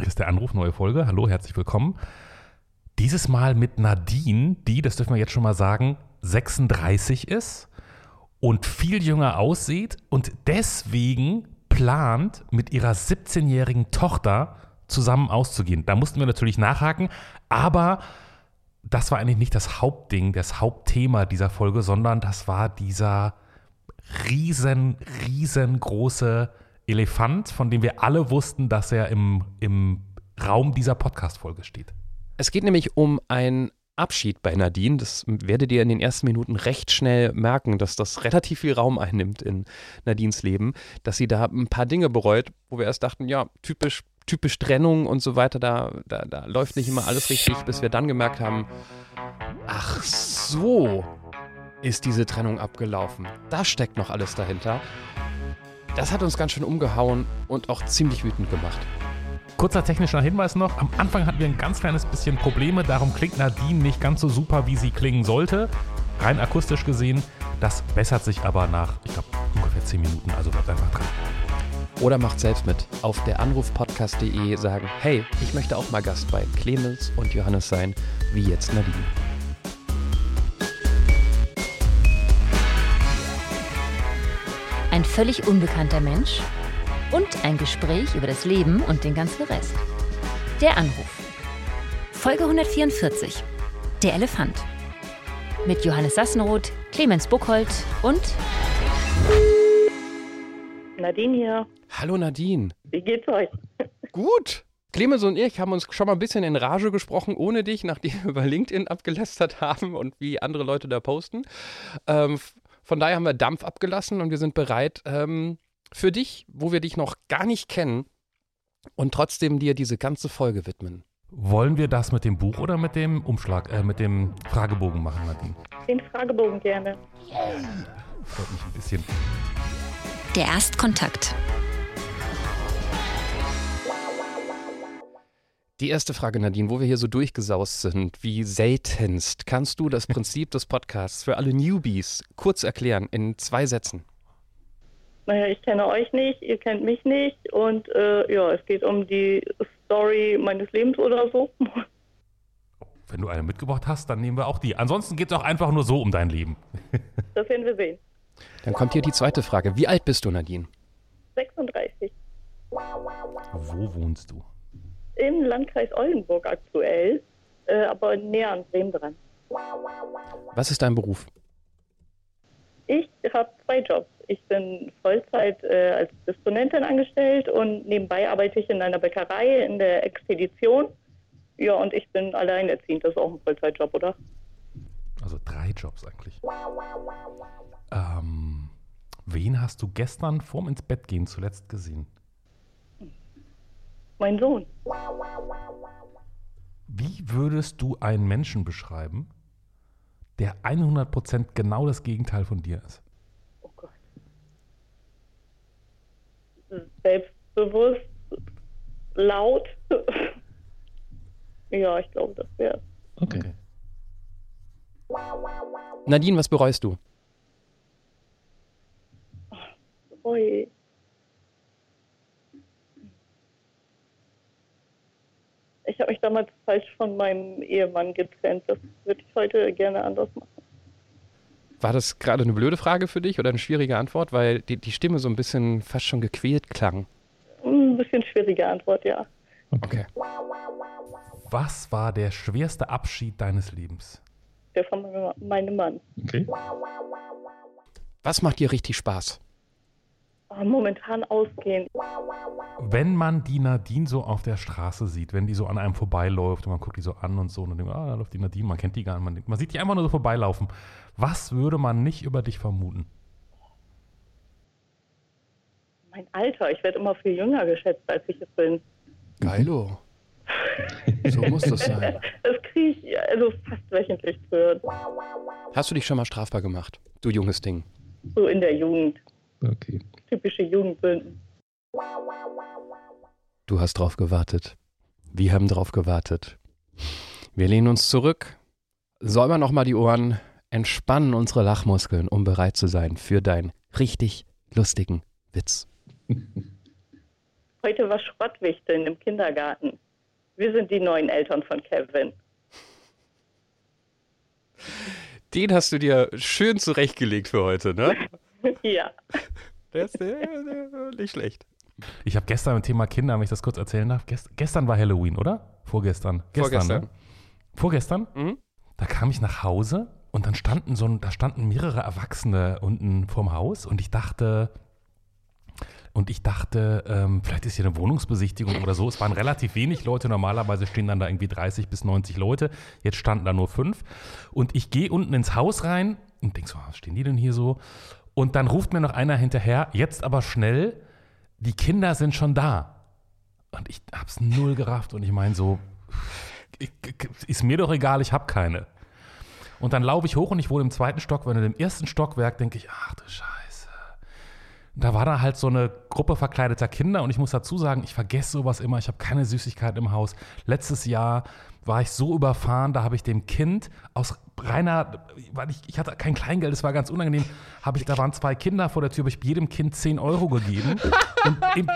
Hier ist der Anruf, neue Folge. Hallo, herzlich willkommen. Dieses Mal mit Nadine, die, das dürfen wir jetzt schon mal sagen, 36 ist und viel jünger aussieht und deswegen plant, mit ihrer 17-jährigen Tochter zusammen auszugehen. Da mussten wir natürlich nachhaken, aber das war eigentlich nicht das Hauptding, das Hauptthema dieser Folge, sondern das war dieser riesen, riesengroße Elefant, von dem wir alle wussten, dass er im, im Raum dieser Podcast-Folge steht. Es geht nämlich um ein Abschied bei Nadine. Das werdet ihr in den ersten Minuten recht schnell merken, dass das relativ viel Raum einnimmt in Nadines Leben, dass sie da ein paar Dinge bereut, wo wir erst dachten, ja, typisch, typisch Trennung und so weiter, da, da, da läuft nicht immer alles richtig, bis wir dann gemerkt haben, ach so ist diese Trennung abgelaufen. Da steckt noch alles dahinter. Das hat uns ganz schön umgehauen und auch ziemlich wütend gemacht. Kurzer technischer Hinweis noch: Am Anfang hatten wir ein ganz kleines bisschen Probleme, darum klingt Nadine nicht ganz so super, wie sie klingen sollte. Rein akustisch gesehen. Das bessert sich aber nach, ich glaube, ungefähr 10 Minuten, also bleibt einfach dran. Oder macht selbst mit. Auf der Anrufpodcast.de sagen: Hey, ich möchte auch mal Gast bei Clemens und Johannes sein, wie jetzt Nadine. Ein völlig unbekannter Mensch und ein Gespräch über das Leben und den ganzen Rest. Der Anruf. Folge 144. Der Elefant. Mit Johannes Sassenroth, Clemens Buchholz und Nadine hier. Hallo Nadine. Wie geht's euch? Gut. Clemens und ich haben uns schon mal ein bisschen in Rage gesprochen, ohne dich, nachdem wir über LinkedIn abgelästert haben und wie andere Leute da posten. Ähm, von daher haben wir Dampf abgelassen und wir sind bereit ähm, für dich, wo wir dich noch gar nicht kennen und trotzdem dir diese ganze Folge widmen. Wollen wir das mit dem Buch oder mit dem Umschlag, äh, mit dem Fragebogen machen, Nadine? Den Fragebogen gerne. Freut mich ein bisschen. Der Erstkontakt. Die erste Frage, Nadine, wo wir hier so durchgesaust sind, wie seltenst, kannst du das Prinzip des Podcasts für alle Newbies kurz erklären in zwei Sätzen? Naja, ich kenne euch nicht, ihr kennt mich nicht und äh, ja, es geht um die Story meines Lebens oder so. Wenn du eine mitgebracht hast, dann nehmen wir auch die. Ansonsten geht es auch einfach nur so um dein Leben. Das werden wir sehen. Dann kommt hier die zweite Frage. Wie alt bist du, Nadine? 36. Wo wohnst du? Im Landkreis Oldenburg aktuell, äh, aber näher an Bremen dran. Was ist dein Beruf? Ich habe zwei Jobs. Ich bin Vollzeit äh, als Disponentin angestellt und nebenbei arbeite ich in einer Bäckerei in der Expedition. Ja, und ich bin alleinerziehend. Das ist auch ein Vollzeitjob, oder? Also drei Jobs eigentlich. Ähm, wen hast du gestern vorm ins Bett gehen zuletzt gesehen? Mein Sohn. Wie würdest du einen Menschen beschreiben, der 100% genau das Gegenteil von dir ist? Oh Gott. Selbstbewusst, laut. ja, ich glaube, das wäre. Okay. Nadine, was bereust du? Ui. Ich habe mich damals falsch von meinem Ehemann getrennt. Das würde ich heute gerne anders machen. War das gerade eine blöde Frage für dich oder eine schwierige Antwort, weil die, die Stimme so ein bisschen fast schon gequält klang? Ein bisschen schwierige Antwort, ja. Okay. Was war der schwerste Abschied deines Lebens? Der von meinem- meinem Mann. Okay. Was macht dir richtig Spaß? Oh, momentan ausgehen. Wenn man die Nadine so auf der Straße sieht, wenn die so an einem vorbeiläuft und man guckt die so an und so und dann denkt, ah, da läuft die Nadine, man kennt die gar nicht, man, man sieht die einfach nur so vorbeilaufen. Was würde man nicht über dich vermuten? Mein Alter, ich werde immer viel jünger geschätzt, als ich es bin. Geilo. So muss das sein. Das kriege ich also fast wöchentlich zu hören. Hast du dich schon mal strafbar gemacht, du junges Ding? So in der Jugend. Okay. Typische Jugendsünden. Du hast drauf gewartet. Wir haben drauf gewartet. Wir lehnen uns zurück, säubern nochmal die Ohren, entspannen unsere Lachmuskeln, um bereit zu sein für deinen richtig lustigen Witz. Heute war Schrottwichteln im Kindergarten. Wir sind die neuen Eltern von Kevin. Den hast du dir schön zurechtgelegt für heute, ne? ja. Der ist der, der, nicht schlecht. Ich habe gestern ein Thema Kinder, wenn ich das kurz erzählen darf. Gest, gestern war Halloween, oder? Vorgestern. Gestern, Vorgestern. Ne? Vorgestern? Mhm. Da kam ich nach Hause und dann standen so, ein- da standen mehrere Erwachsene unten vorm Haus und ich dachte, und ich dachte, ähm, vielleicht ist hier eine Wohnungsbesichtigung oder so. Es waren relativ wenig Leute. Normalerweise stehen dann da irgendwie 30 bis 90 Leute. Jetzt standen da nur fünf. Und ich gehe unten ins Haus rein und denke so, was stehen die denn hier so? Und dann ruft mir noch einer hinterher, jetzt aber schnell, die Kinder sind schon da. Und ich hab's null gerafft und ich meine so, ist mir doch egal, ich habe keine. Und dann laufe ich hoch und ich wohne im zweiten Stock, weil in dem ersten Stockwerk denke ich, ach du Scheiße. Da war da halt so eine Gruppe verkleideter Kinder und ich muss dazu sagen, ich vergesse sowas immer, ich habe keine Süßigkeiten im Haus. Letztes Jahr war ich so überfahren, da habe ich dem Kind aus reiner, weil ich, ich hatte kein Kleingeld, es war ganz unangenehm, habe ich, da waren zwei Kinder vor der Tür, habe ich jedem Kind 10 Euro gegeben. Und im,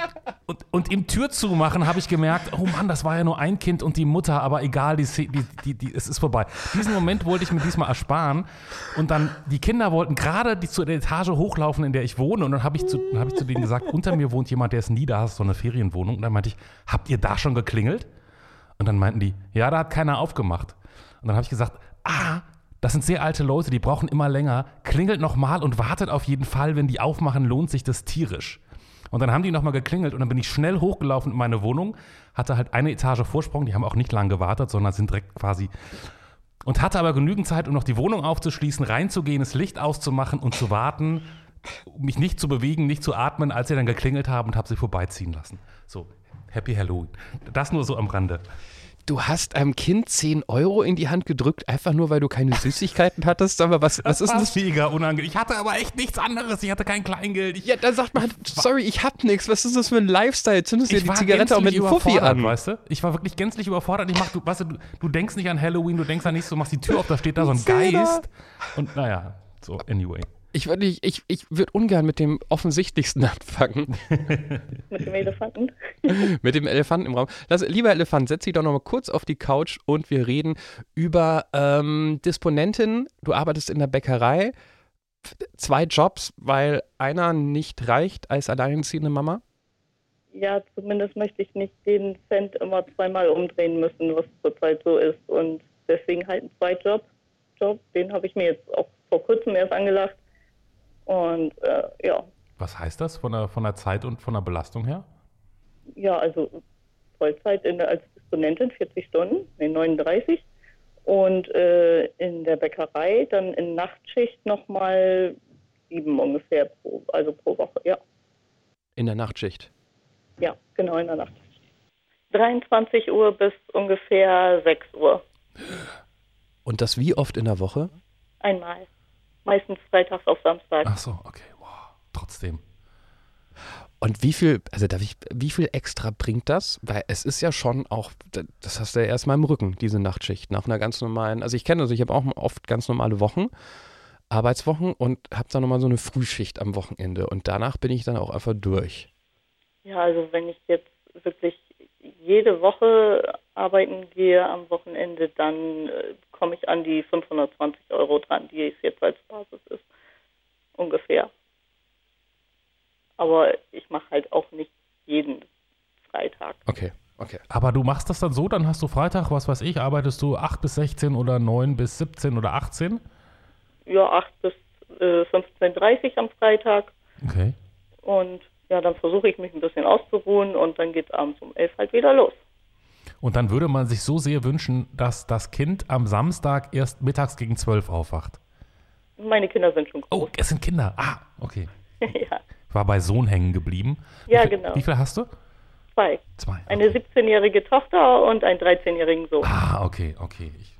und, und im Tür zumachen habe ich gemerkt, oh Mann, das war ja nur ein Kind und die Mutter, aber egal, die, die, die, die, es ist vorbei. Diesen Moment wollte ich mir diesmal ersparen. Und dann, die Kinder wollten gerade die zu der Etage hochlaufen, in der ich wohne. Und dann habe ich, zu- habe ich zu denen gesagt, unter mir wohnt jemand, der ist nie da, ist so eine Ferienwohnung. Und dann meinte ich, habt ihr da schon geklingelt? Und dann meinten die, ja, da hat keiner aufgemacht. Und dann habe ich gesagt, ah, das sind sehr alte Leute, die brauchen immer länger. Klingelt nochmal und wartet auf jeden Fall, wenn die aufmachen, lohnt sich das tierisch. Und dann haben die nochmal geklingelt und dann bin ich schnell hochgelaufen in meine Wohnung, hatte halt eine Etage Vorsprung, die haben auch nicht lang gewartet, sondern sind direkt quasi und hatte aber genügend Zeit, um noch die Wohnung aufzuschließen, reinzugehen, das Licht auszumachen und zu warten, mich nicht zu bewegen, nicht zu atmen, als sie dann geklingelt haben und habe sie vorbeiziehen lassen. So, Happy Halloween. Das nur so am Rande. Du hast einem Kind 10 Euro in die Hand gedrückt, einfach nur, weil du keine Süßigkeiten hattest. Aber was, was ist denn das? mega unangenehm. Ich hatte aber echt nichts anderes. Ich hatte kein Kleingeld. Ich, Ja, dann sagt man, sorry, ich hab nichts. Was ist das für ein Lifestyle? Zündest dir ich die Zigarette auch mit dem Fuffi an. weißt du? Ich war wirklich gänzlich überfordert. Ich mach, du, weißt du, du, du denkst nicht an Halloween, du denkst an nichts, du machst die Tür auf, da steht da so ein Geist. Und naja, so, anyway. Ich würde ich, ich, ich würd ungern mit dem offensichtlichsten anfangen. Mit dem Elefanten. mit dem Elefanten im Raum. Lass, lieber Elefant, setz dich doch noch mal kurz auf die Couch und wir reden über ähm, Disponentin. Du arbeitest in der Bäckerei. Zwei Jobs, weil einer nicht reicht als alleinerziehende Mama. Ja, zumindest möchte ich nicht den Cent immer zweimal umdrehen müssen, was zurzeit so ist. Und deswegen halt ein Zweitjob. Job, den habe ich mir jetzt auch vor kurzem erst angelacht. Und äh, ja, Was heißt das von der, von der Zeit und von der Belastung her? ja, also Vollzeit in der, als Disponentin 40 Stunden, nee, 39. Und äh, in der Bäckerei dann in Nachtschicht nochmal sieben ungefähr pro, also pro Woche, ja. In der Nachtschicht. Ja, genau in der Nacht. 23 Uhr bis ungefähr 6 Uhr. Und das wie oft in der Woche? Einmal. Meistens freitags auf Samstag. Ach so, okay. Wow, trotzdem. Und wie viel, also darf ich, wie viel extra bringt das? Weil es ist ja schon auch, das hast du ja erstmal im Rücken, diese Nachtschicht, nach einer ganz normalen, also ich kenne das, ich habe auch oft ganz normale Wochen, Arbeitswochen und habe dann nochmal so eine Frühschicht am Wochenende und danach bin ich dann auch einfach durch. Ja, also wenn ich jetzt wirklich jede Woche arbeiten gehe am Wochenende, dann äh, komme ich an die 520 Euro dran, die es jetzt als Basis ist. Ungefähr. Aber ich mache halt auch nicht jeden Freitag. Okay, okay. Aber du machst das dann so, dann hast du Freitag, was weiß ich, arbeitest du 8 bis 16 oder 9 bis 17 oder 18? Ja, 8 bis äh, 15.30 Uhr am Freitag. Okay. Und ja, dann versuche ich mich ein bisschen auszuruhen und dann geht es abends um 11 halt wieder los. Und dann würde man sich so sehr wünschen, dass das Kind am Samstag erst mittags gegen 12 aufwacht. Meine Kinder sind schon Oh, groß. es sind Kinder. Ah, okay. ja, Ich war bei Sohn hängen geblieben. Ja, wie viel, genau. Wie viel hast du? zwei. Zwei. Eine 17-jährige Tochter und einen 13-jährigen Sohn. Ah, okay, okay. Ich,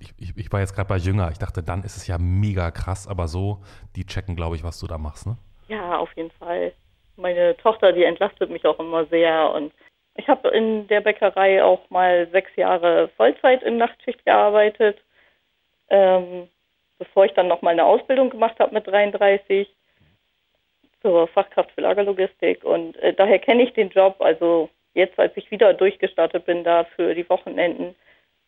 ich, ich, ich war jetzt gerade bei Jünger. Ich dachte, dann ist es ja mega krass, aber so, die checken, glaube ich, was du da machst, ne? Ja, auf jeden Fall. Meine Tochter, die entlastet mich auch immer sehr. Und ich habe in der Bäckerei auch mal sechs Jahre Vollzeit in Nachtschicht gearbeitet, ähm, bevor ich dann noch mal eine Ausbildung gemacht habe mit 33. zur Fachkraft für Lagerlogistik und äh, daher kenne ich den Job. Also jetzt, als ich wieder durchgestartet bin da für die Wochenenden,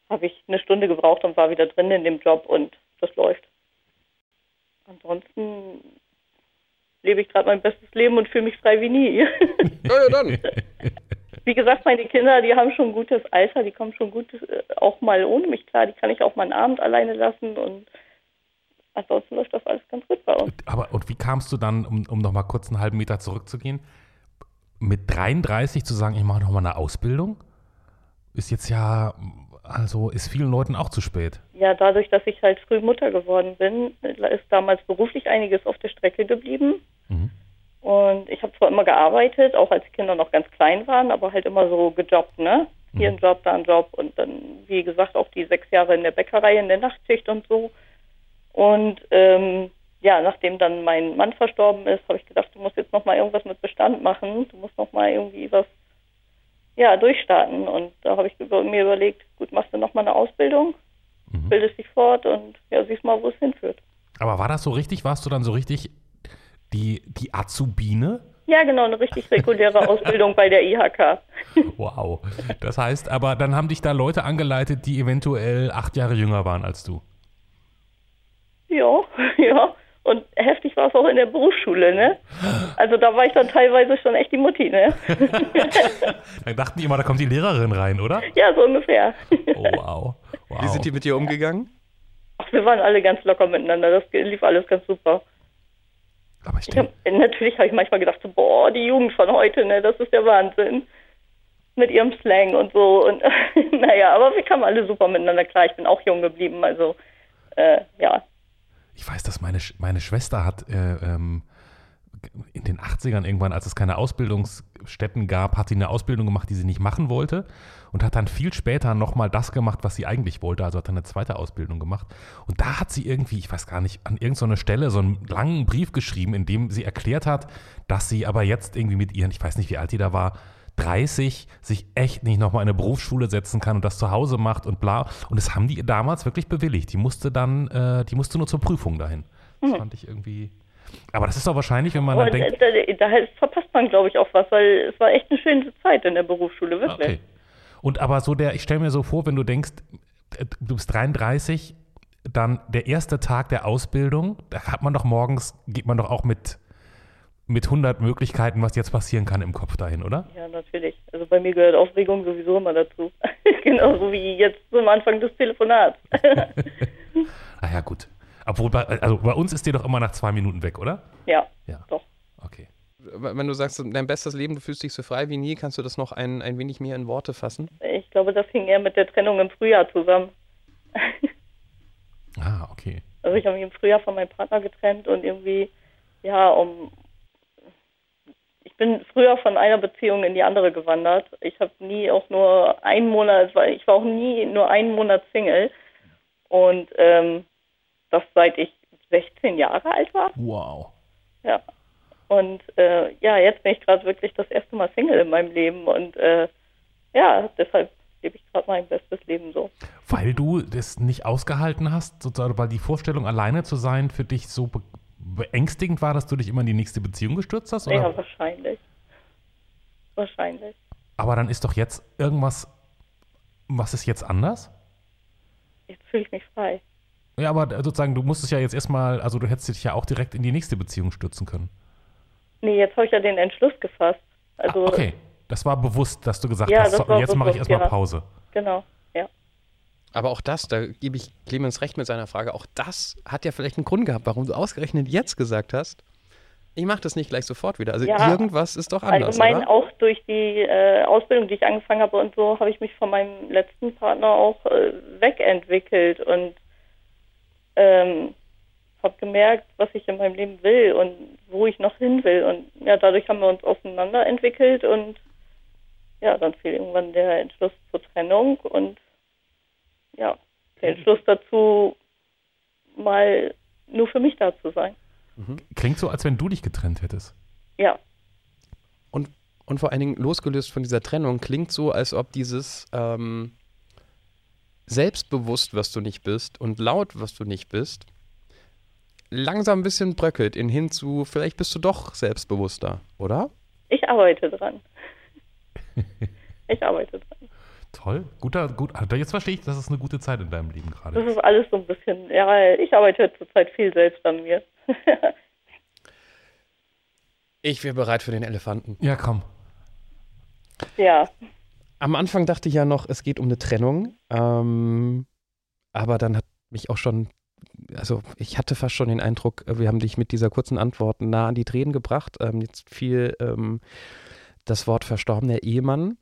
habe ich eine Stunde gebraucht und war wieder drin in dem Job und das läuft. Ansonsten lebe ich gerade mein bestes Leben und fühle mich frei wie nie. Ja, ja, dann. wie gesagt, meine Kinder, die haben schon ein gutes Alter, die kommen schon gut äh, auch mal ohne mich klar. Die kann ich auch mal einen Abend alleine lassen und ansonsten läuft das alles ganz gut bei uns. Aber und wie kamst du dann, um, um nochmal kurz einen halben Meter zurückzugehen, mit 33 zu sagen, ich mache nochmal eine Ausbildung? Ist jetzt ja, also ist vielen Leuten auch zu spät. Ja, dadurch, dass ich halt früh Mutter geworden bin, ist damals beruflich einiges auf der Strecke geblieben. Mhm. Und ich habe zwar immer gearbeitet, auch als die Kinder noch ganz klein waren, aber halt immer so gejobbt, ne? Hier ein Job, da ein Job und dann, wie gesagt, auch die sechs Jahre in der Bäckerei, in der Nachtschicht und so. Und ähm, ja, nachdem dann mein Mann verstorben ist, habe ich gedacht, du musst jetzt nochmal irgendwas mit Bestand machen. Du musst nochmal irgendwie was, ja, durchstarten. Und da habe ich mir überlegt, gut, machst du nochmal eine Ausbildung, Mhm. bildest dich fort und ja, siehst mal, wo es hinführt. Aber war das so richtig? Warst du dann so richtig die, die Azubine? Ja, genau, eine richtig reguläre Ausbildung bei der IHK. Wow. Das heißt, aber dann haben dich da Leute angeleitet, die eventuell acht Jahre jünger waren als du. Ja, ja. Und heftig war es auch in der Berufsschule, ne? Also da war ich dann teilweise schon echt die Mutti, ne? Dann dachten die immer, da kommt die Lehrerin rein, oder? ja, so ungefähr. Oh, wow. wow. Wie sind die mit dir umgegangen? Ach, wir waren alle ganz locker miteinander. Das lief alles ganz super. aber ich Ich hab, natürlich habe ich manchmal gedacht, so, boah, die Jugend von heute, ne, das ist der Wahnsinn. Mit ihrem Slang und so. Und naja, aber wir kamen alle super miteinander klar. Ich bin auch jung geblieben, also äh, ja. Ich weiß, dass meine, meine Schwester hat äh, ähm, in den 80ern irgendwann, als es keine Ausbildungsstätten gab, hat sie eine Ausbildung gemacht, die sie nicht machen wollte und hat dann viel später nochmal das gemacht, was sie eigentlich wollte, also hat dann eine zweite Ausbildung gemacht. Und da hat sie irgendwie, ich weiß gar nicht, an irgendeiner Stelle so einen langen Brief geschrieben, in dem sie erklärt hat, dass sie aber jetzt irgendwie mit ihren, ich weiß nicht, wie alt die da war, 30 sich echt nicht nochmal in eine Berufsschule setzen kann und das zu Hause macht und bla. Und das haben die damals wirklich bewilligt. Die musste dann, äh, die musste nur zur Prüfung dahin. Das fand ich irgendwie. Aber das ist doch wahrscheinlich, wenn man dann Und denkt, äh, da, da verpasst man, glaube ich, auch was, weil es war echt eine schöne Zeit in der Berufsschule, wirklich. okay. Und aber so der, ich stelle mir so vor, wenn du denkst, äh, du bist 33, dann der erste Tag der Ausbildung, da hat man doch morgens, geht man doch auch mit, mit 100 Möglichkeiten, was jetzt passieren kann im Kopf dahin, oder? Ja, natürlich. Also bei mir gehört Aufregung sowieso immer dazu. Genauso wie jetzt zum Anfang des Telefonats. Ah ja, gut. Obwohl, bei, also bei uns ist die doch immer nach zwei Minuten weg, oder? ja, Ja. doch. Okay. Wenn du sagst, dein bestes Leben, du fühlst dich so frei wie nie, kannst du das noch ein, ein wenig mehr in Worte fassen? Ich glaube, das hing eher mit der Trennung im Frühjahr zusammen. Ah, okay. Also ich habe mich im Frühjahr von meinem Partner getrennt und irgendwie, ja, um bin früher von einer Beziehung in die andere gewandert. Ich habe nie auch nur einen Monat, ich war auch nie nur einen Monat Single. Und ähm, das seit ich 16 Jahre alt war. Wow. Ja. Und äh, ja, jetzt bin ich gerade wirklich das erste Mal Single in meinem Leben und äh, ja, deshalb lebe ich gerade mein bestes Leben so. Weil du das nicht ausgehalten hast, sozusagen, weil die Vorstellung, alleine zu sein, für dich so beängstigend war, dass du dich immer in die nächste Beziehung gestürzt hast? Oder? Ja, wahrscheinlich. Wahrscheinlich. Aber dann ist doch jetzt irgendwas, was ist jetzt anders? Jetzt fühle ich mich frei. Ja, aber sozusagen, du musstest ja jetzt erstmal, also du hättest dich ja auch direkt in die nächste Beziehung stürzen können. Nee, jetzt habe ich ja den Entschluss gefasst. Also, ah, okay, das war bewusst, dass du gesagt Ja, hast, so, jetzt mache ich erstmal ja. Pause. genau. Aber auch das, da gebe ich Clemens recht mit seiner Frage, auch das hat ja vielleicht einen Grund gehabt, warum du ausgerechnet jetzt gesagt hast, ich mache das nicht gleich sofort wieder. Also Ja. irgendwas ist doch anders, Allgemein oder? auch durch die äh, Ausbildung, die ich angefangen habe und so, habe ich mich von meinem letzten Partner auch äh, wegentwickelt und ähm, habe gemerkt, was ich in meinem Leben will und wo ich noch hin will. Und ja, dadurch haben wir uns auseinanderentwickelt und ja, dann fiel irgendwann der Entschluss zur Trennung und ja, der Entschluss dazu, mal nur für mich da zu sein. Klingt so, als wenn du dich getrennt hättest. Ja, Und, und vor allen Dingen losgelöst von dieser Trennung klingt so, als ob dieses ähm, selbstbewusst, was du nicht bist und laut, was du nicht bist, langsam ein bisschen bröckelt in hin zu, vielleicht bist du doch selbstbewusster, oder? Ich arbeite dran. ich arbeite dran. Toll, guter, gut. Also jetzt verstehe ich, das ist eine gute Zeit in deinem Leben gerade. Das ist alles so ein bisschen, ja, ich arbeite zurzeit viel selbst an mir. ich wäre bereit für den Elefanten. Ja, komm. Ja. Am Anfang dachte ich ja noch, es geht um eine Trennung. Ähm, aber dann hat mich auch schon, also ich hatte fast schon den Eindruck, wir haben dich mit dieser kurzen Antwort nah an die Tränen gebracht. Ähm, jetzt fiel ähm, das Wort verstorbener Ehemann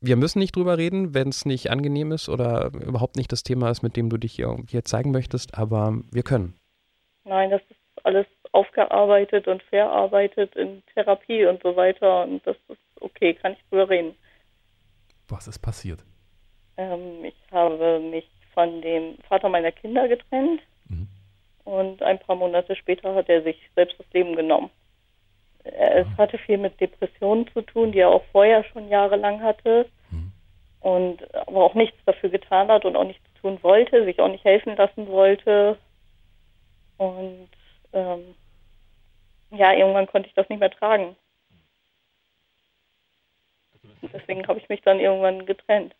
wir müssen nicht drüber reden, wenn es nicht angenehm ist oder überhaupt nicht das Thema ist, mit dem du dich hier, hier zeigen möchtest, aber wir können. Nein, das ist alles aufgearbeitet und verarbeitet in Therapie und so weiter und das ist okay, kann ich drüber reden. Was ist passiert? Ähm, ich habe mich von dem Vater meiner Kinder getrennt mhm. und ein paar Monate später hat er sich selbst das Leben genommen. Es hatte viel mit Depressionen zu tun, die er auch vorher schon jahrelang hatte mhm. und aber auch nichts dafür getan hat und auch nichts tun wollte, sich auch nicht helfen lassen wollte. Und ähm, ja, irgendwann konnte ich das nicht mehr tragen. Deswegen habe ich mich dann irgendwann getrennt.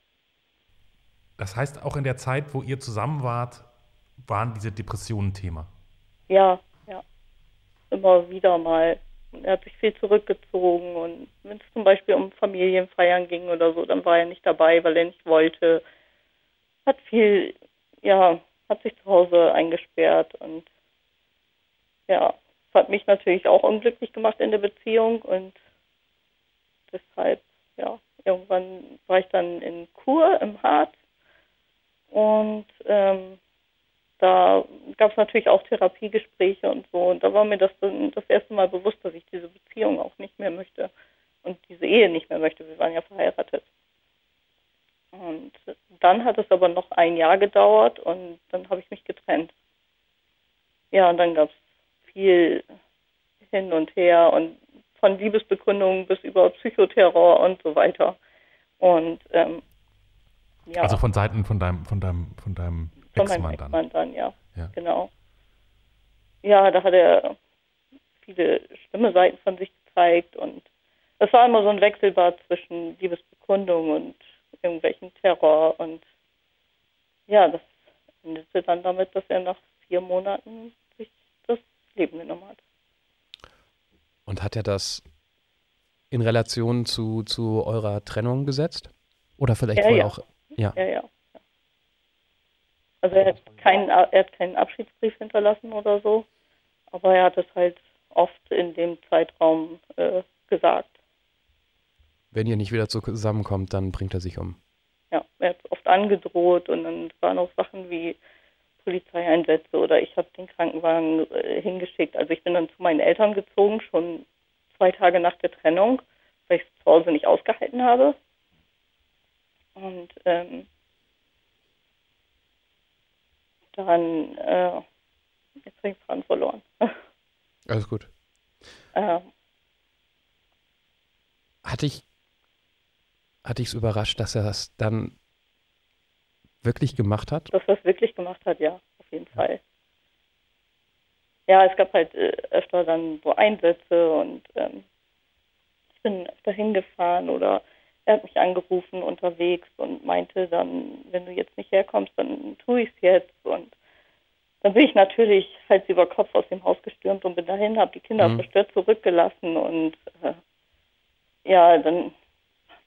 Das heißt, auch in der Zeit, wo ihr zusammen wart, waren diese Depressionen Thema? Ja, ja. Immer wieder mal. Er hat sich viel zurückgezogen und wenn es zum Beispiel um Familienfeiern ging oder so, dann war er nicht dabei, weil er nicht wollte. Hat viel, ja, hat sich zu Hause eingesperrt und ja, hat mich natürlich auch unglücklich gemacht in der Beziehung und deshalb, ja, irgendwann war ich dann in Kur im Harz und ähm, da gab es natürlich auch Therapiegespräche und so. Und da war mir das dann das erste Mal bewusst, dass ich diese Beziehung auch nicht mehr möchte und diese Ehe nicht mehr möchte. Wir waren ja verheiratet. Und dann hat es aber noch ein Jahr gedauert und dann habe ich mich getrennt. Ja, und dann gab es viel hin und her und von Liebesbekundungen bis über Psychoterror und so weiter. Und ähm, ja. Also von Seiten von deinem, von deinem, von deinem von meinem Ex-Mann dann, ja. Ja. Genau. Ja, da hat er viele schlimme Seiten von sich gezeigt und es war immer so ein Wechselbad zwischen Liebesbekundung und irgendwelchen Terror und ja, das endete dann damit, dass er nach vier Monaten sich das Leben genommen hat. Und hat er das in Relation zu, zu eurer Trennung gesetzt? Oder vielleicht ja, vorher ja. auch? Ja, ja. ja. Also er hat, keinen, er hat keinen Abschiedsbrief hinterlassen oder so, aber er hat es halt oft in dem Zeitraum äh, gesagt. Wenn ihr nicht wieder zusammenkommt, dann bringt er sich um. Ja, er hat oft angedroht und dann waren auch Sachen wie Polizeieinsätze oder ich habe den Krankenwagen äh, hingeschickt. Also ich bin dann zu meinen Eltern gezogen, schon zwei Tage nach der Trennung, weil ich es zu Hause nicht ausgehalten habe. Und ähm, dann, äh, jetzt habe ich Faden verloren. Alles gut. Ähm, hatte ich hatte ich es überrascht, dass er das dann wirklich gemacht hat? Dass er es wirklich gemacht hat, ja, auf jeden Fall. Ja, es gab halt äh, öfter dann so Einsätze und ähm, ich bin öfter hingefahren oder er hat mich angerufen unterwegs und meinte dann, wenn du jetzt nicht herkommst, dann tue ich es jetzt. Und dann bin ich natürlich Hals über Kopf aus dem Haus gestürmt und bin dahin, habe die Kinder mhm. verstört zurückgelassen und äh, ja, dann haben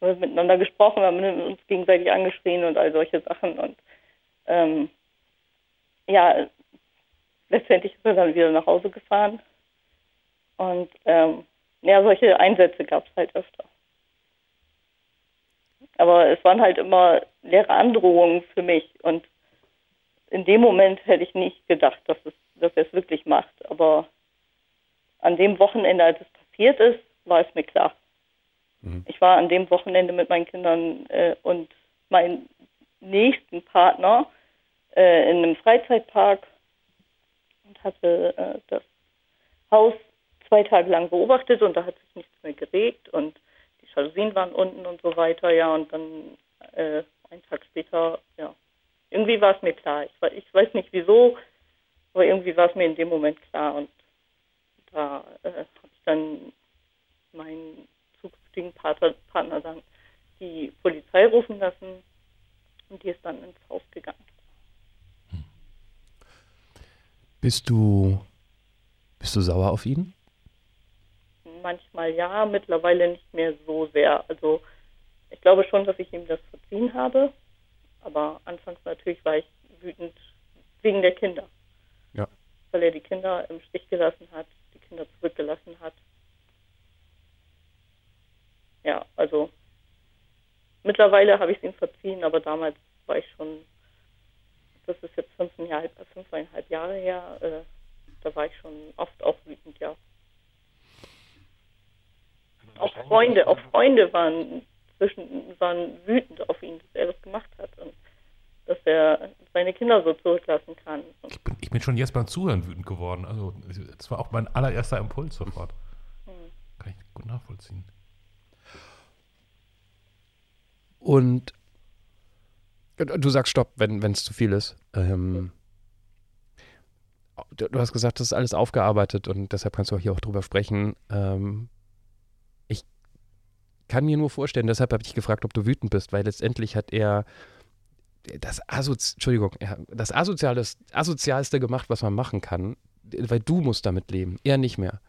wir miteinander gesprochen, wir haben uns gegenseitig angeschrien und all solche Sachen und ähm, ja, letztendlich ist er dann wieder nach Hause gefahren und ähm, ja, solche Einsätze gab es halt öfter. Aber es waren halt immer leere Androhungen für mich. Und in dem Moment hätte ich nicht gedacht, dass, es, dass er es wirklich macht. Aber an dem Wochenende, als es passiert ist, war es mir klar. Mhm. Ich war an dem Wochenende mit meinen Kindern äh, und meinem nächsten Partner äh, in einem Freizeitpark und hatte äh, das Haus zwei Tage lang beobachtet und da hat sich nichts mehr geregt und Jalousien waren unten und so weiter, ja, und dann äh, einen Tag später, ja, irgendwie war es mir klar. Ich, ich weiß nicht wieso, Aber irgendwie war es mir in dem Moment klar und da äh, habe ich dann meinen zukünftigen Partner, Partner dann die Polizei rufen lassen und die ist dann ins Haus gegangen. Bist du, bist du sauer auf ihn? Manchmal ja, mittlerweile nicht mehr so sehr. Also ich glaube schon, dass ich ihm das verziehen habe, aber anfangs natürlich war ich wütend wegen der Kinder. Ja. Weil er die Kinder im Stich gelassen hat, die Kinder zurückgelassen hat. Ja, also mittlerweile habe ich es ihm verziehen, aber damals war ich schon, das ist jetzt fünfeinhalb, fünfeinhalb Jahre her, äh, da war ich schon oft auch wütend, ja. Auch Freunde, auch Freunde waren zwischen, waren wütend auf ihn, dass er das gemacht hat und dass er seine Kinder so zurücklassen kann. Ich bin, ich bin schon jetzt beim Zuhören wütend geworden. Also das war auch mein allererster Impuls sofort. Hm. Kann ich gut nachvollziehen. Und du sagst Stopp, wenn es zu viel ist. Ähm, du, du, hast gesagt, das ist alles aufgearbeitet und deshalb kannst du auch hier auch drüber sprechen. Ähm, kann mir nur vorstellen, deshalb habe ich gefragt, ob du wütend bist, weil letztendlich hat er das, Asozi Entschuldigung, das Asoziales, Asozialste gemacht, was man machen kann, weil du musst damit leben, er nicht mehr.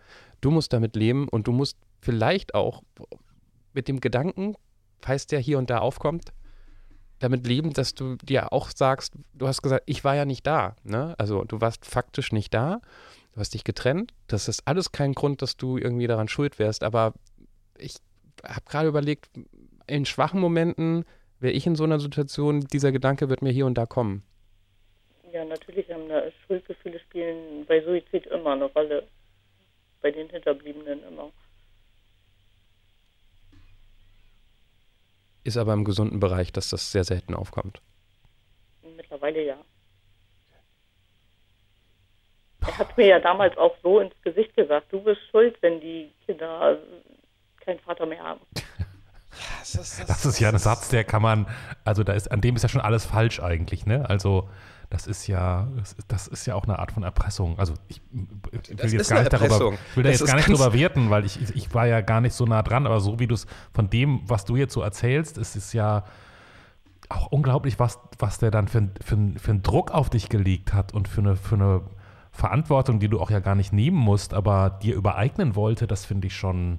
Du musst damit leben und du musst vielleicht auch mit dem Gedanken, falls der hier und da aufkommt, damit leben, dass du dir auch sagst, du hast gesagt, ich war ja nicht da. Ne? Also du warst faktisch nicht da, du hast dich getrennt. Das ist alles kein Grund, dass du irgendwie daran schuld wärst. Aber ich habe gerade überlegt, in schwachen Momenten wäre ich in so einer Situation, dieser Gedanke wird mir hier und da kommen. Ja, natürlich haben da Schuldgefühle spielen bei Suizid immer eine Rolle. Bei den Hinterbliebenen immer. Ist aber im gesunden Bereich, dass das sehr selten aufkommt. Mittlerweile ja. Er hat mir ja damals auch so ins Gesicht gesagt, du bist schuld, wenn die Kinder keinen Vater mehr haben. das, ist, das ist ja ein Satz, der kann man, also da ist, an dem ist ja schon alles falsch eigentlich, ne? Also das ist ja, das ist ja auch eine Art von Erpressung. Also ich, ich will jetzt gar nicht darüber, will da jetzt gar nicht drüber werten, weil ich, ich war ja gar nicht so nah dran, aber so wie du es von dem, was du jetzt so erzählst, ist es ja auch unglaublich, was, was der dann für, für, für einen Druck auf dich gelegt hat und für eine, für eine Verantwortung, die du auch ja gar nicht nehmen musst, aber dir übereignen wollte, das finde ich schon.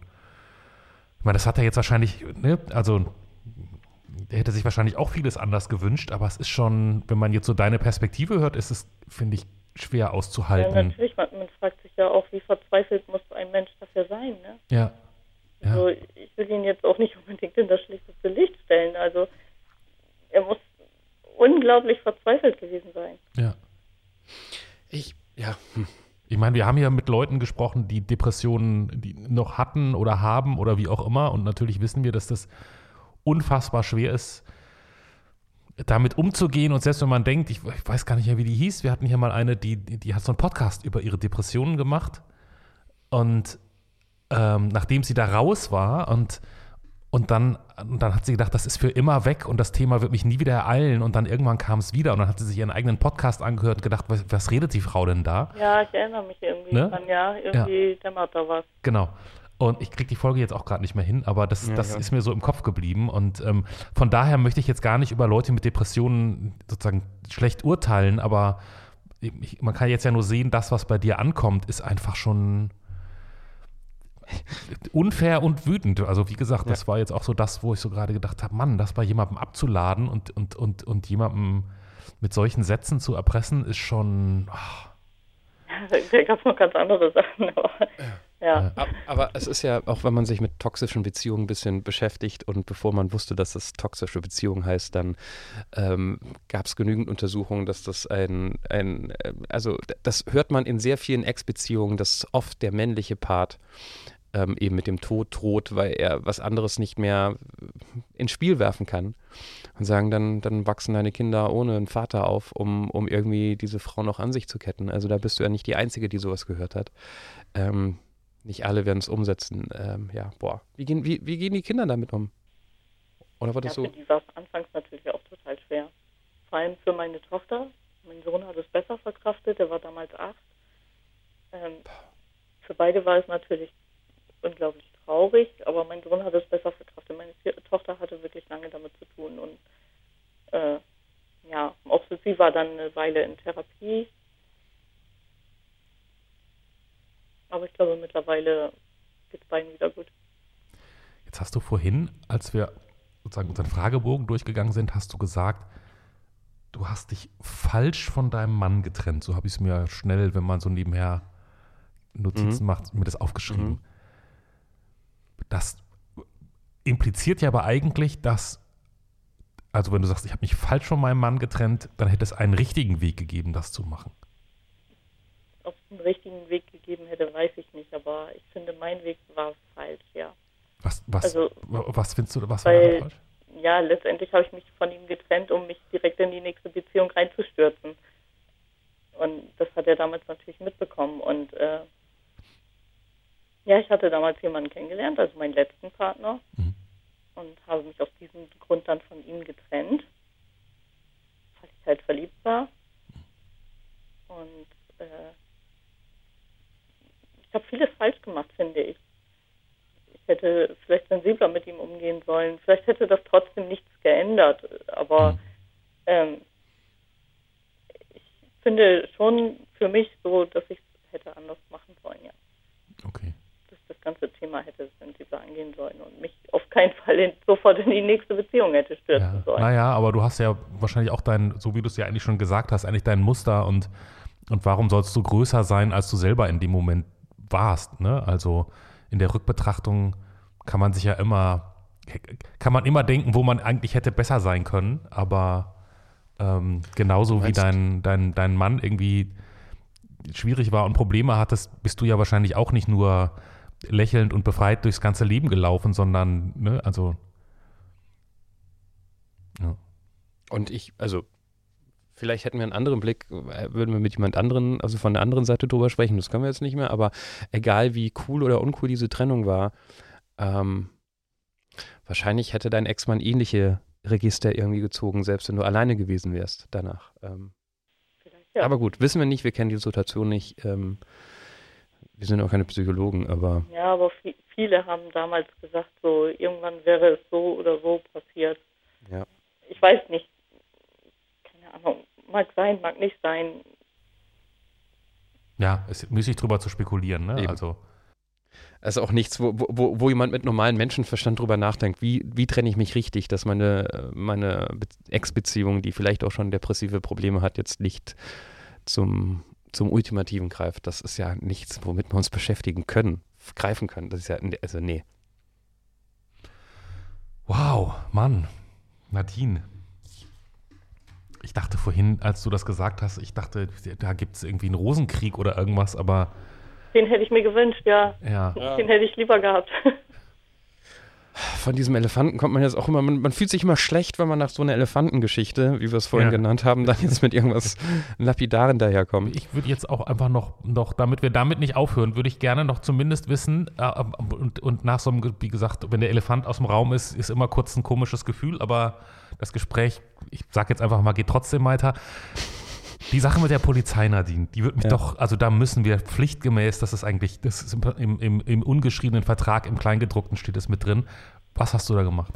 Ich meine, das hat er jetzt wahrscheinlich, ne, also der hätte sich wahrscheinlich auch vieles anders gewünscht, aber es ist schon, wenn man jetzt so deine Perspektive hört, ist es, finde ich, schwer auszuhalten. Ja, natürlich, man, man, fragt sich ja auch, wie verzweifelt muss ein Mensch dafür sein, ne? Ja. ja. Also ich will ihn jetzt auch nicht unbedingt in das schlechteste Licht stellen. Also er muss unglaublich verzweifelt gewesen sein. Ja. Ich, ja. Hm. Ich meine, wir haben ja mit Leuten gesprochen, die Depressionen die noch hatten oder haben oder wie auch immer. Und natürlich wissen wir, dass das unfassbar schwer ist, damit umzugehen. Und selbst wenn man denkt, ich, ich, weiß gar nicht mehr, wie die hieß, wir hatten hier mal eine, die, die hat so einen Podcast über ihre Depressionen gemacht. Und ähm, nachdem sie da raus war und, und, dann, und dann hat sie gedacht, das ist für immer weg und das Thema wird mich nie wieder ereilen. Und dann irgendwann kam es wieder und dann hat sie sich ihren eigenen Podcast angehört und gedacht, was, was redet die Frau denn da? Ja, ich erinnere mich irgendwie ne? dran, ja, irgendwie ja. dämmert da was. Genau. Und ich kriege die Folge jetzt auch gerade nicht mehr hin, aber das, ja, das ja. ist mir so im Kopf geblieben. Und ähm, von daher möchte ich jetzt gar nicht über Leute mit Depressionen sozusagen schlecht urteilen, aber ich, man kann jetzt ja nur sehen, das, was bei dir ankommt, ist einfach schon unfair und wütend. Also wie gesagt, ja. das war jetzt auch so das, wo ich so gerade gedacht habe, Mann, das bei jemandem abzuladen und, und, und, und jemandem mit solchen Sätzen zu erpressen, ist schon. Oh. Da gab es noch ganz andere Sachen. Aber ja. Ja. Aber es ist ja, auch wenn man sich mit toxischen Beziehungen ein bisschen beschäftigt und bevor man wusste, dass das toxische Beziehung heißt, dann ähm, gab es genügend Untersuchungen, dass das ein, ein, äh, also das hört man in sehr vielen Ex-Beziehungen, dass oft der männliche Part ähm, eben mit dem Tod droht, weil er was anderes nicht mehr ins Spiel werfen kann. Und sagen, dann, dann wachsen deine Kinder ohne einen Vater auf, um, um irgendwie diese Frau noch an sich zu ketten. Also da bist du ja nicht die Einzige, die sowas gehört hat. Ähm, nicht alle werden es umsetzen. Ähm, ja, boah. Wie gehen, wie, wie gehen die Kinder damit um? Oder war das ja, so? Für die war es anfangs natürlich auch total schwer. Vor allem für meine Tochter. Mein Sohn hat es besser verkraftet. Der war damals beide war es natürlich unglaublich traurig, aber mein Sohn hat es besser verkraftet. Meine Tochter hatte wirklich lange damit zu tun und äh, ja, auch sie war dann eine Weile in Therapie. Aber ich glaube, mittlerweile geht es beiden wieder gut. Jetzt hast du vorhin, als wir sozusagen unseren Fragebogen durchgegangen sind, hast du gesagt, du hast dich falsch von deinem Mann getrennt. So habe ich es mir schnell, wenn man so nebenher Notizen mhm. macht, mir das aufgeschrieben. Mhm. Das impliziert ja aber eigentlich, dass, also wenn du sagst, ich habe mich falsch von meinem Mann getrennt, dann hätte es einen richtigen Weg gegeben, das zu machen. Ob es einen richtigen Weg gegeben hätte, weiß ich nicht, aber ich finde, mein Weg war falsch, ja. Was, was, also, was findest du, was weil, war falsch? Ja, letztendlich habe ich mich von ihm getrennt, um mich direkt in die nächste Beziehung reinzustürzen. Und das hat er damals natürlich mitbekommen. Und äh, ja, ich hatte damals jemanden kennengelernt, also meinen letzten Partner, mhm. und habe mich aus diesem Grund dann von ihm getrennt, weil ich halt verliebt war. Und äh, ich habe vieles falsch gemacht, finde ich. Ich hätte vielleicht sensibler mit ihm umgehen sollen. Vielleicht hätte das trotzdem nichts geändert, aber mhm. ähm, ich finde schon für mich so, dass ich es hätte anders machen sollen, ja. Okay das ganze Thema hätte sensibler angehen sollen und mich auf keinen Fall in, sofort in die nächste Beziehung hätte stürzen ja. sollen. Naja, aber du hast ja wahrscheinlich auch dein, so wie du es ja eigentlich schon gesagt hast, eigentlich dein Muster und, und warum sollst du größer sein, als du selber in dem Moment warst? Ne? Also in der Rückbetrachtung kann man sich ja immer, kann man immer denken, wo man eigentlich hätte besser sein können, aber ähm, genauso wie dein, dein, dein Mann irgendwie schwierig war und Probleme hattest, bist du ja wahrscheinlich auch nicht nur lächelnd und befreit durchs ganze Leben gelaufen, sondern, ne, also. Ja. Und ich, also, vielleicht hätten wir einen anderen Blick, äh, würden wir mit jemand anderen, also von der anderen Seite drüber sprechen, das können wir jetzt nicht mehr, aber egal wie cool oder uncool diese Trennung war, ähm, wahrscheinlich hätte dein Ex-Mann ähnliche Register irgendwie gezogen, selbst wenn du alleine gewesen wärst danach. Ähm, ja. Aber gut, wissen wir nicht, wir kennen die Situation nicht. Ähm, wir sind auch keine Psychologen, aber. Ja, aber viele haben damals gesagt, so irgendwann wäre es so oder so passiert. Ja. Ich weiß nicht. Keine Ahnung. Mag sein, mag nicht sein. Ja, es ist müßig drüber zu spekulieren, ne? Eben. Also. Also auch nichts, wo, wo, wo jemand mit normalem Menschenverstand drüber nachdenkt, wie, wie trenne ich mich richtig, dass meine, meine Ex-Beziehung, die vielleicht auch schon depressive Probleme hat, jetzt nicht zum zum Ultimativen greift, das ist ja nichts, womit wir uns beschäftigen können, greifen können. Das ist ja, also nee. Wow, Mann, Nadine. Ich dachte vorhin, als du das gesagt hast, ich dachte, da gibt es irgendwie einen Rosenkrieg oder irgendwas, aber. Den hätte ich mir gewünscht, ja. ja. Den hätte ich lieber gehabt. Von diesem Elefanten kommt man jetzt auch immer, man, man, fühlt sich immer schlecht, wenn man nach so einer Elefantengeschichte, wie wir es vorhin ja. genannt haben, dann jetzt mit irgendwas Lapidaren daherkommt. Ich würde jetzt auch einfach noch, noch, damit wir damit nicht aufhören, würde ich gerne noch zumindest wissen, äh, und, und nach so einem, wie gesagt, wenn der Elefant aus dem Raum ist, ist immer kurz ein komisches Gefühl, aber das Gespräch, ich sage jetzt einfach mal, geht trotzdem weiter. Die Sache mit der Polizei, Nadine, die wird mich ja. doch, also da müssen wir pflichtgemäß, das ist eigentlich, das ist im, im, im ungeschriebenen Vertrag, im Kleingedruckten steht es mit drin. Was hast du da gemacht?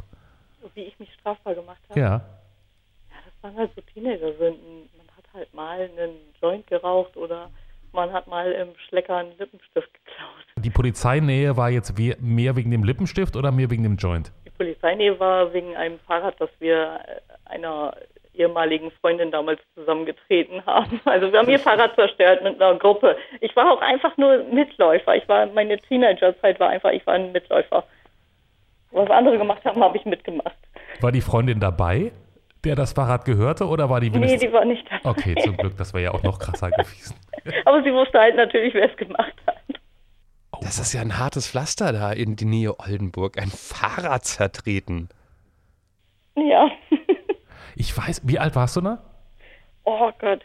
Wie ich mich strafbar gemacht habe? Ja. Ja, das waren halt so Teenager-Sünden. Man hat halt mal einen Joint geraucht oder man hat mal im Schlecker einen Lippenstift geklaut. Die Polizeinähe war jetzt mehr wegen dem Lippenstift oder mehr wegen dem Joint? Die Polizeinähe war wegen einem Fahrrad, das wir äh, einer ehemaligen Freundin damals zusammengetreten haben. Also wir haben ihr Fahrrad zerstört mit einer Gruppe. Ich war auch einfach nur Mitläufer. Ich war meine Teenagerzeit war einfach, ich war ein Mitläufer. Was andere gemacht haben, habe ich mitgemacht. War die Freundin dabei, der das Fahrrad gehörte, oder war die wenigstens... Nee, die war nicht dabei. Okay, zum Glück, das wäre ja auch noch krasser gewesen. Aber sie wusste halt natürlich, wer es gemacht hat. Oh. Das ist ja ein hartes Pflaster da in die Nähe Oldenburg. Ein Fahrrad zertreten. Ja. Ich weiß, wie alt warst du da? Oh Gott.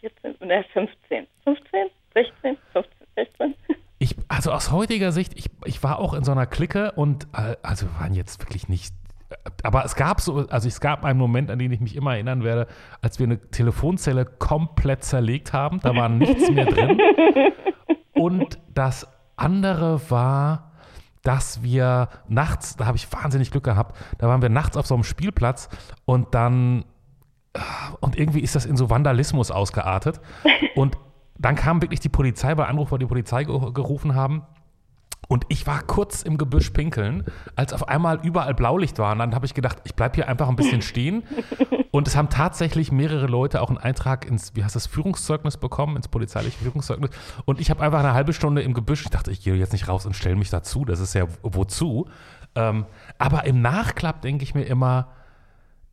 14, ne, 15. 15, 16, 15, 16. Ich, also aus heutiger Sicht, ich, ich war auch in so einer Clique und äh, also waren jetzt wirklich nicht. Aber es gab so, also es gab einen Moment, an den ich mich immer erinnern werde, als wir eine Telefonzelle komplett zerlegt haben. Da war nichts mehr drin. Und das andere war, dass wir nachts, da habe ich wahnsinnig Glück gehabt, da waren wir nachts auf so einem Spielplatz und dann, äh, und irgendwie ist das in so Vandalismus ausgeartet. Und dann kam wirklich die Polizei, bei Anruf, weil die Polizei gerufen haben. Und ich war kurz im Gebüsch pinkeln, als auf einmal überall Blaulicht war. Und dann habe ich gedacht, ich bleibe hier einfach ein bisschen stehen. Und es haben tatsächlich mehrere Leute auch einen Eintrag ins, wie heißt das, Führungszeugnis bekommen, ins polizeiliche Führungszeugnis. Und ich habe einfach eine halbe Stunde im Gebüsch, ich dachte, ich gehe jetzt nicht raus und stelle mich dazu. Das ist ja wozu. Ähm, aber im Nachklapp denke ich mir immer,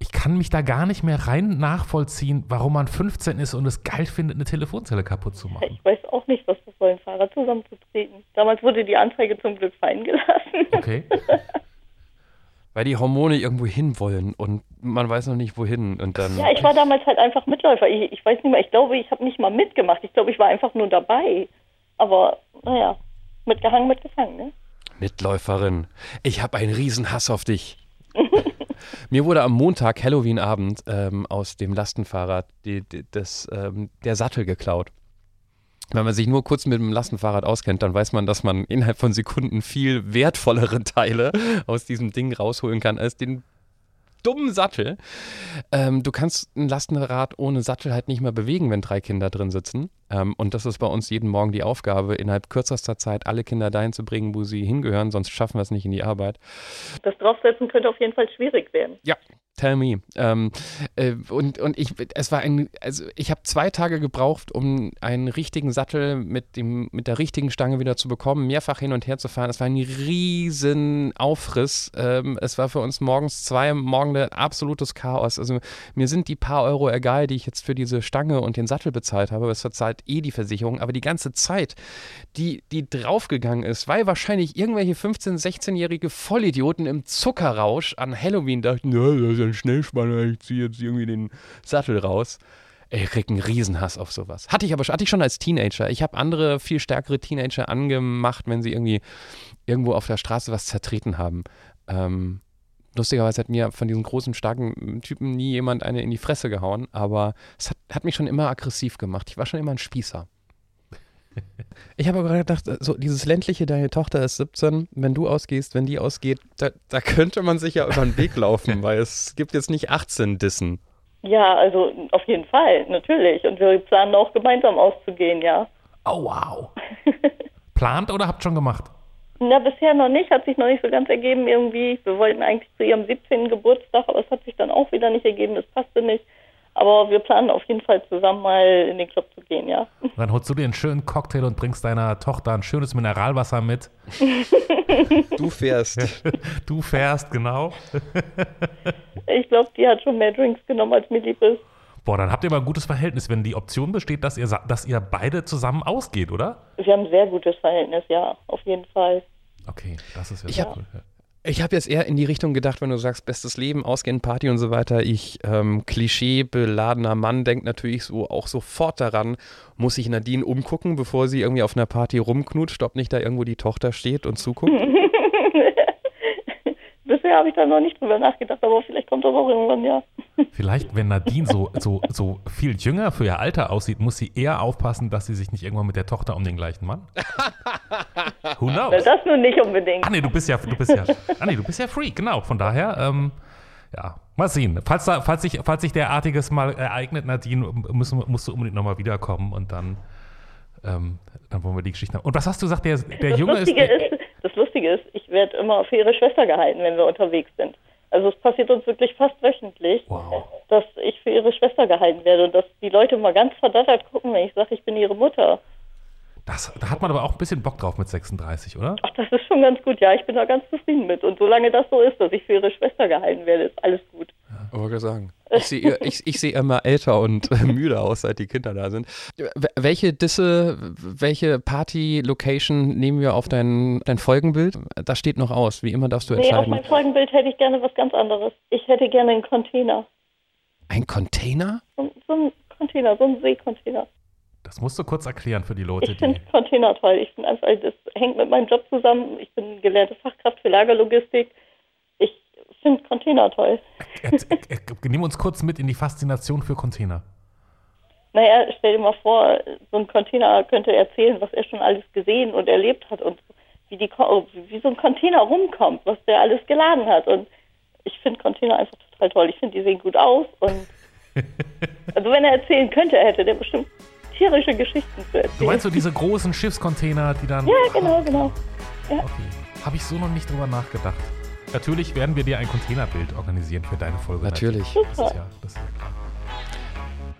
ich kann mich da gar nicht mehr rein nachvollziehen, warum man 15 ist und es geil findet, eine Telefonzelle kaputt zu machen. Ich weiß auch nicht, was das soll, ein Fahrrad zusammenzutreten. Damals wurde die Anzeige zum Glück fallen gelassen. Okay. Weil die Hormone irgendwo hinwollen und man weiß noch nicht wohin und dann. Ja, ich war damals halt einfach Mitläufer. Ich, ich weiß nicht mehr, ich glaube, ich habe nicht mal mitgemacht. Ich glaube, ich war einfach nur dabei. Aber naja, mitgehangen, mitgefangen, ne? Mitläuferin, ich habe einen Riesenhass auf dich. Mir wurde am Montag, Halloween-Abend, ähm, aus dem Lastenfahrrad die, die, das, ähm, der Sattel geklaut. Wenn man sich nur kurz mit dem Lastenfahrrad auskennt, dann weiß man, dass man innerhalb von Sekunden viel wertvollere Teile aus diesem Ding rausholen kann als den dummen Sattel. Ähm, du kannst ein Lastenrad ohne Sattel halt nicht mehr bewegen, wenn drei Kinder drin sitzen. Ähm, und das ist bei uns jeden Morgen die Aufgabe, innerhalb kürzester Zeit alle Kinder dahin zu bringen, wo sie hingehören, sonst schaffen wir es nicht in die Arbeit. Das Draufsetzen könnte auf jeden Fall schwierig werden. Ja, Tell me. Ähm, äh, und, und ich, es war ein, also ich habe zwei Tage gebraucht, um einen richtigen Sattel mit, dem, mit der richtigen Stange wieder zu bekommen, mehrfach hin und her zu fahren. Es war ein riesen Aufriss. Ähm, es war für uns morgens zwei Morgen absolutes Chaos. Also mir sind die paar Euro egal, die ich jetzt für diese Stange und den Sattel bezahlt habe. Es eh die Versicherung. Aber die ganze Zeit, die, die draufgegangen ist, weil wahrscheinlich irgendwelche 15-, 16-jährige Vollidioten im Zuckerrausch an Halloween dachten, ja, das ist ein Schnellspanner, ich ziehe jetzt irgendwie den Sattel raus. Ich krieg einen Riesenhass auf sowas. Hatte ich aber hatte ich schon als Teenager. Ich habe andere, viel stärkere Teenager angemacht, wenn sie irgendwie irgendwo auf der Straße was zertreten haben. Ähm, lustigerweise hat mir von diesen großen, starken Typen nie jemand eine in die Fresse gehauen, aber es hat, hat mich schon immer aggressiv gemacht. Ich war schon immer ein Spießer. Ich habe aber gerade gedacht, so dieses ländliche, deine Tochter ist 17, wenn du ausgehst, wenn die ausgeht, da, da könnte man sich ja über den Weg laufen, weil es gibt jetzt nicht 18 Dissen. Ja, also auf jeden Fall, natürlich. Und wir planen auch gemeinsam auszugehen, ja. Oh, wow. Plant oder habt schon gemacht? Na, bisher noch nicht, hat sich noch nicht so ganz ergeben irgendwie. Wir wollten eigentlich zu ihrem 17. Geburtstag, aber es hat sich dann auch wieder nicht ergeben, das passte nicht. Aber wir planen auf jeden Fall zusammen mal in den Club zu gehen, ja. Dann holst du dir einen schönen Cocktail und bringst deiner Tochter ein schönes Mineralwasser mit. Du fährst. Du fährst, genau. Ich glaube, die hat schon mehr Drinks genommen, als mir lieb ist. Boah, dann habt ihr aber ein gutes Verhältnis, wenn die Option besteht, dass ihr, dass ihr beide zusammen ausgeht, oder? Wir haben ein sehr gutes Verhältnis, ja, auf jeden Fall. Okay, das ist ja Ich sehr hab- cool. Ich habe jetzt eher in die Richtung gedacht, wenn du sagst, bestes Leben, Ausgehen, Party und so weiter. Ich, ähm, klischeebeladener Mann, denkt natürlich so auch sofort daran, muss ich Nadine umgucken, bevor sie irgendwie auf einer Party rumknutscht, ob nicht da irgendwo die Tochter steht und zuguckt. Bisher habe ich da noch nicht drüber nachgedacht, aber vielleicht kommt das auch irgendwann, ja. Vielleicht, wenn Nadine so, so, so viel jünger für ihr Alter aussieht, muss sie eher aufpassen, dass sie sich nicht irgendwann mit der Tochter um den gleichen Mann. Who Na, knows? Das nur nicht unbedingt. Ah nee, du bist ja, du bist ja, ah nee, du bist ja Freak, genau. Von daher, ähm, ja, mal sehen. Falls, da, falls, sich, falls sich derartiges mal ereignet, Nadine, müssen, musst du unbedingt nochmal wiederkommen und dann, ähm, dann wollen wir die Geschichte. Und was hast du gesagt, der, der Das Junge ist, Lustige ist, ist, ich werde immer für ihre Schwester gehalten, wenn wir unterwegs sind. Also es passiert uns wirklich fast wöchentlich, Wow. dass ich für ihre Schwester gehalten werde und dass die Leute mal ganz verdattert gucken, wenn ich sage, ich bin ihre Mutter. das, da hat man aber auch ein bisschen Bock drauf mit 36, oder? Ach, das ist schon ganz gut, ja, ich bin da ganz zufrieden mit. Und solange das so ist, dass ich für ihre Schwester gehalten werde, ist alles gut. Aber sagen. Ich sehe ich, ich seh immer älter und äh, müde aus, seit die Kinder da sind. Welche Disse, welche Party-Location nehmen wir auf dein, dein Folgenbild? Das steht noch aus. Wie immer darfst du Nee, auf entscheiden. mein Folgenbild hätte ich gerne was ganz anderes. Ich hätte gerne einen Container. Ein Container? So, so ein Container, so ein Seekontainer. Das musst du kurz erklären für die Leute, Ich die. finde Container toll. Ich finde einfach, das hängt mit meinem Job zusammen. Ich bin gelernte Fachkraft für Lagerlogistik. Ich finde Container toll. Nimm uns kurz mit in die Faszination für Container. naja, stell dir mal vor, so ein Container könnte erzählen, was er schon alles gesehen und erlebt hat und wie, die, wie so ein Container rumkommt, was der alles geladen hat. Und ich finde Container einfach total toll. Ich finde, die sehen gut aus. Und also wenn er erzählen könnte, hätte der bestimmt tierische Geschichten zu erzählen. Du meinst so diese großen Schiffscontainer, die dann. Ja, genau, genau. Ja. Okay. Habe ich so noch nicht drüber nachgedacht. Natürlich werden wir dir ein Containerbild organisieren für deine Folge. Natürlich. Das ist ja, das ist ja klar.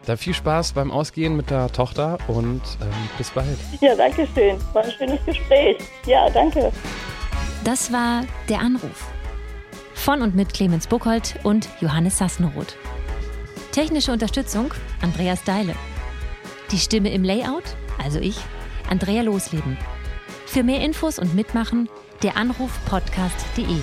Dann viel Spaß beim Ausgehen mit der Tochter und ähm, bis bald. Ja, danke schön. War ein schönes Gespräch. Ja, danke. Das war der Anruf. Von und mit Clemens Buchholz und Johannes Sassenroth. Technische Unterstützung Andreas Deile. Die Stimme im Layout, also ich, Andrea Losleben. Für mehr Infos und Mitmachen der Anruf podcast.de.